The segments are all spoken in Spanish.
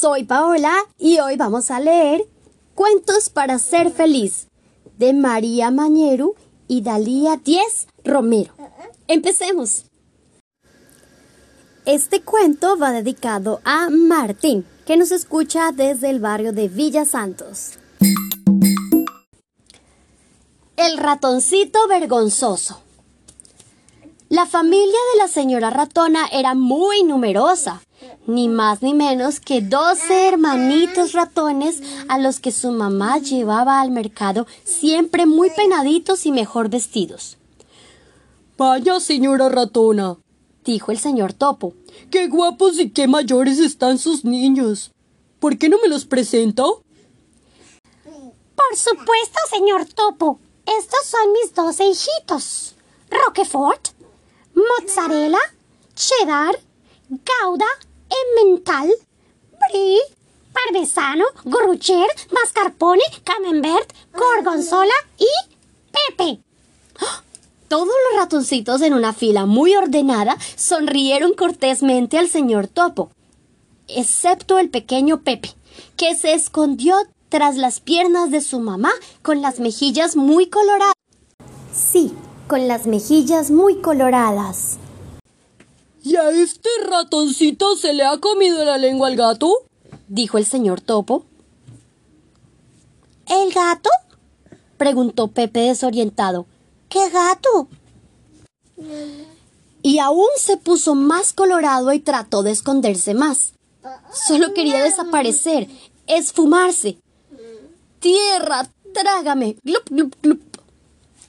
Soy Paola y hoy vamos a leer Cuentos para ser feliz de María Mañeru y Dalía Diez Romero. Empecemos. Este cuento va dedicado a Martín, que nos escucha desde el barrio de Villa Santos. El ratoncito vergonzoso. La familia de la señora ratona era muy numerosa, ni más ni menos que doce hermanitos ratones a los que su mamá llevaba al mercado siempre muy penaditos y mejor vestidos. Vaya, señora ratona, dijo el señor topo. Qué guapos y qué mayores están sus niños. ¿Por qué no me los presenta? Por supuesto, señor topo. Estos son mis doce hijitos. Roquefort, mozzarella, cheddar, gouda, emmental, brie, parmesano, grucher, mascarpone, camembert, gorgonzola y pepe. Todos los ratoncitos en una fila muy ordenada sonrieron cortésmente al señor Topo, excepto el pequeño Pepe, que se escondió tras las piernas de su mamá con las mejillas muy coloradas. Sí, con las mejillas muy coloradas. ¿Y a este ratoncito se le ha comido la lengua al gato? dijo el señor Topo. ¿El gato? preguntó Pepe desorientado. ¿Qué gato? Y aún se puso más colorado y trató de esconderse más. Solo quería desaparecer, esfumarse. Tierra, trágame. Glup, glup, glup.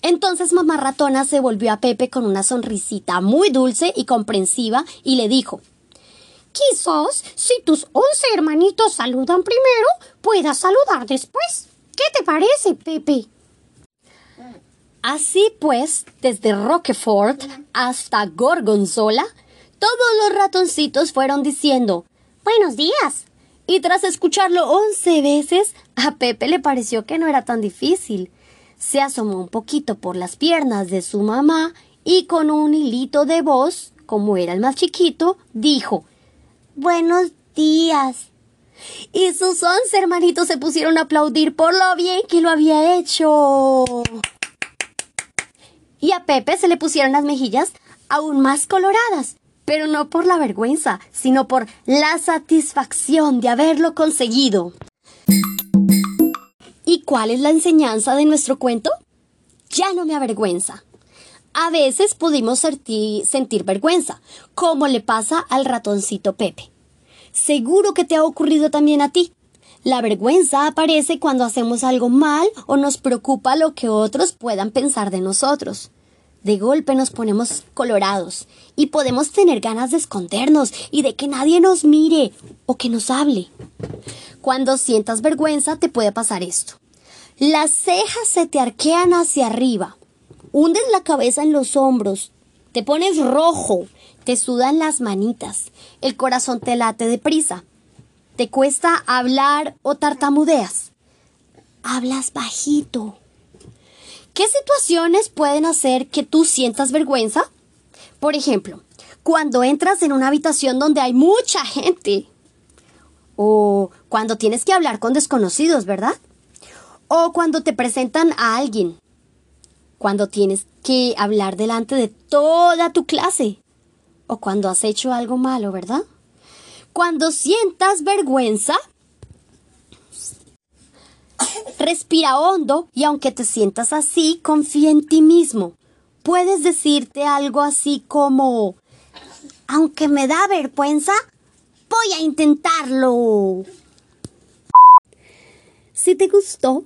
Entonces mamá ratona se volvió a Pepe con una sonrisita muy dulce y comprensiva y le dijo Quizás, si tus once hermanitos saludan primero, puedas saludar después. ¿Qué te parece, Pepe? Así pues, desde Roquefort hasta Gorgonzola, todos los ratoncitos fueron diciendo Buenos días. Y tras escucharlo once veces, a Pepe le pareció que no era tan difícil. Se asomó un poquito por las piernas de su mamá y con un hilito de voz, como era el más chiquito, dijo Buenos días. Y sus once hermanitos se pusieron a aplaudir por lo bien que lo había hecho. Y a Pepe se le pusieron las mejillas aún más coloradas, pero no por la vergüenza, sino por la satisfacción de haberlo conseguido. ¿Y cuál es la enseñanza de nuestro cuento? Ya no me avergüenza. A veces pudimos sentir, vergüenza, como le pasa al ratoncito Pepe. Seguro que te ha ocurrido también a ti. La vergüenza aparece cuando hacemos algo mal o nos preocupa lo que otros puedan pensar de nosotros. De golpe nos ponemos colorados y podemos tener ganas de escondernos y de que nadie nos mire o que nos hable. Cuando sientas vergüenza te puede pasar esto. Las cejas se te arquean hacia arriba, hundes la cabeza en los hombros, te pones rojo, te sudan las manitas, el corazón te late deprisa, te cuesta hablar o tartamudeas, hablas bajito. ¿Qué situaciones pueden hacer que tú sientas vergüenza? Por ejemplo, cuando entras en una habitación donde hay mucha gente. O cuando tienes que hablar con desconocidos, ¿verdad? O cuando te presentan a alguien. Cuando tienes que hablar delante de toda tu clase. O cuando has hecho algo malo, ¿verdad? Cuando sientas vergüenza, respira hondo y aunque te sientas así, confía en ti mismo. Puedes decirte algo así como, aunque me da vergüenza, voy a intentarlo. Si te gustó,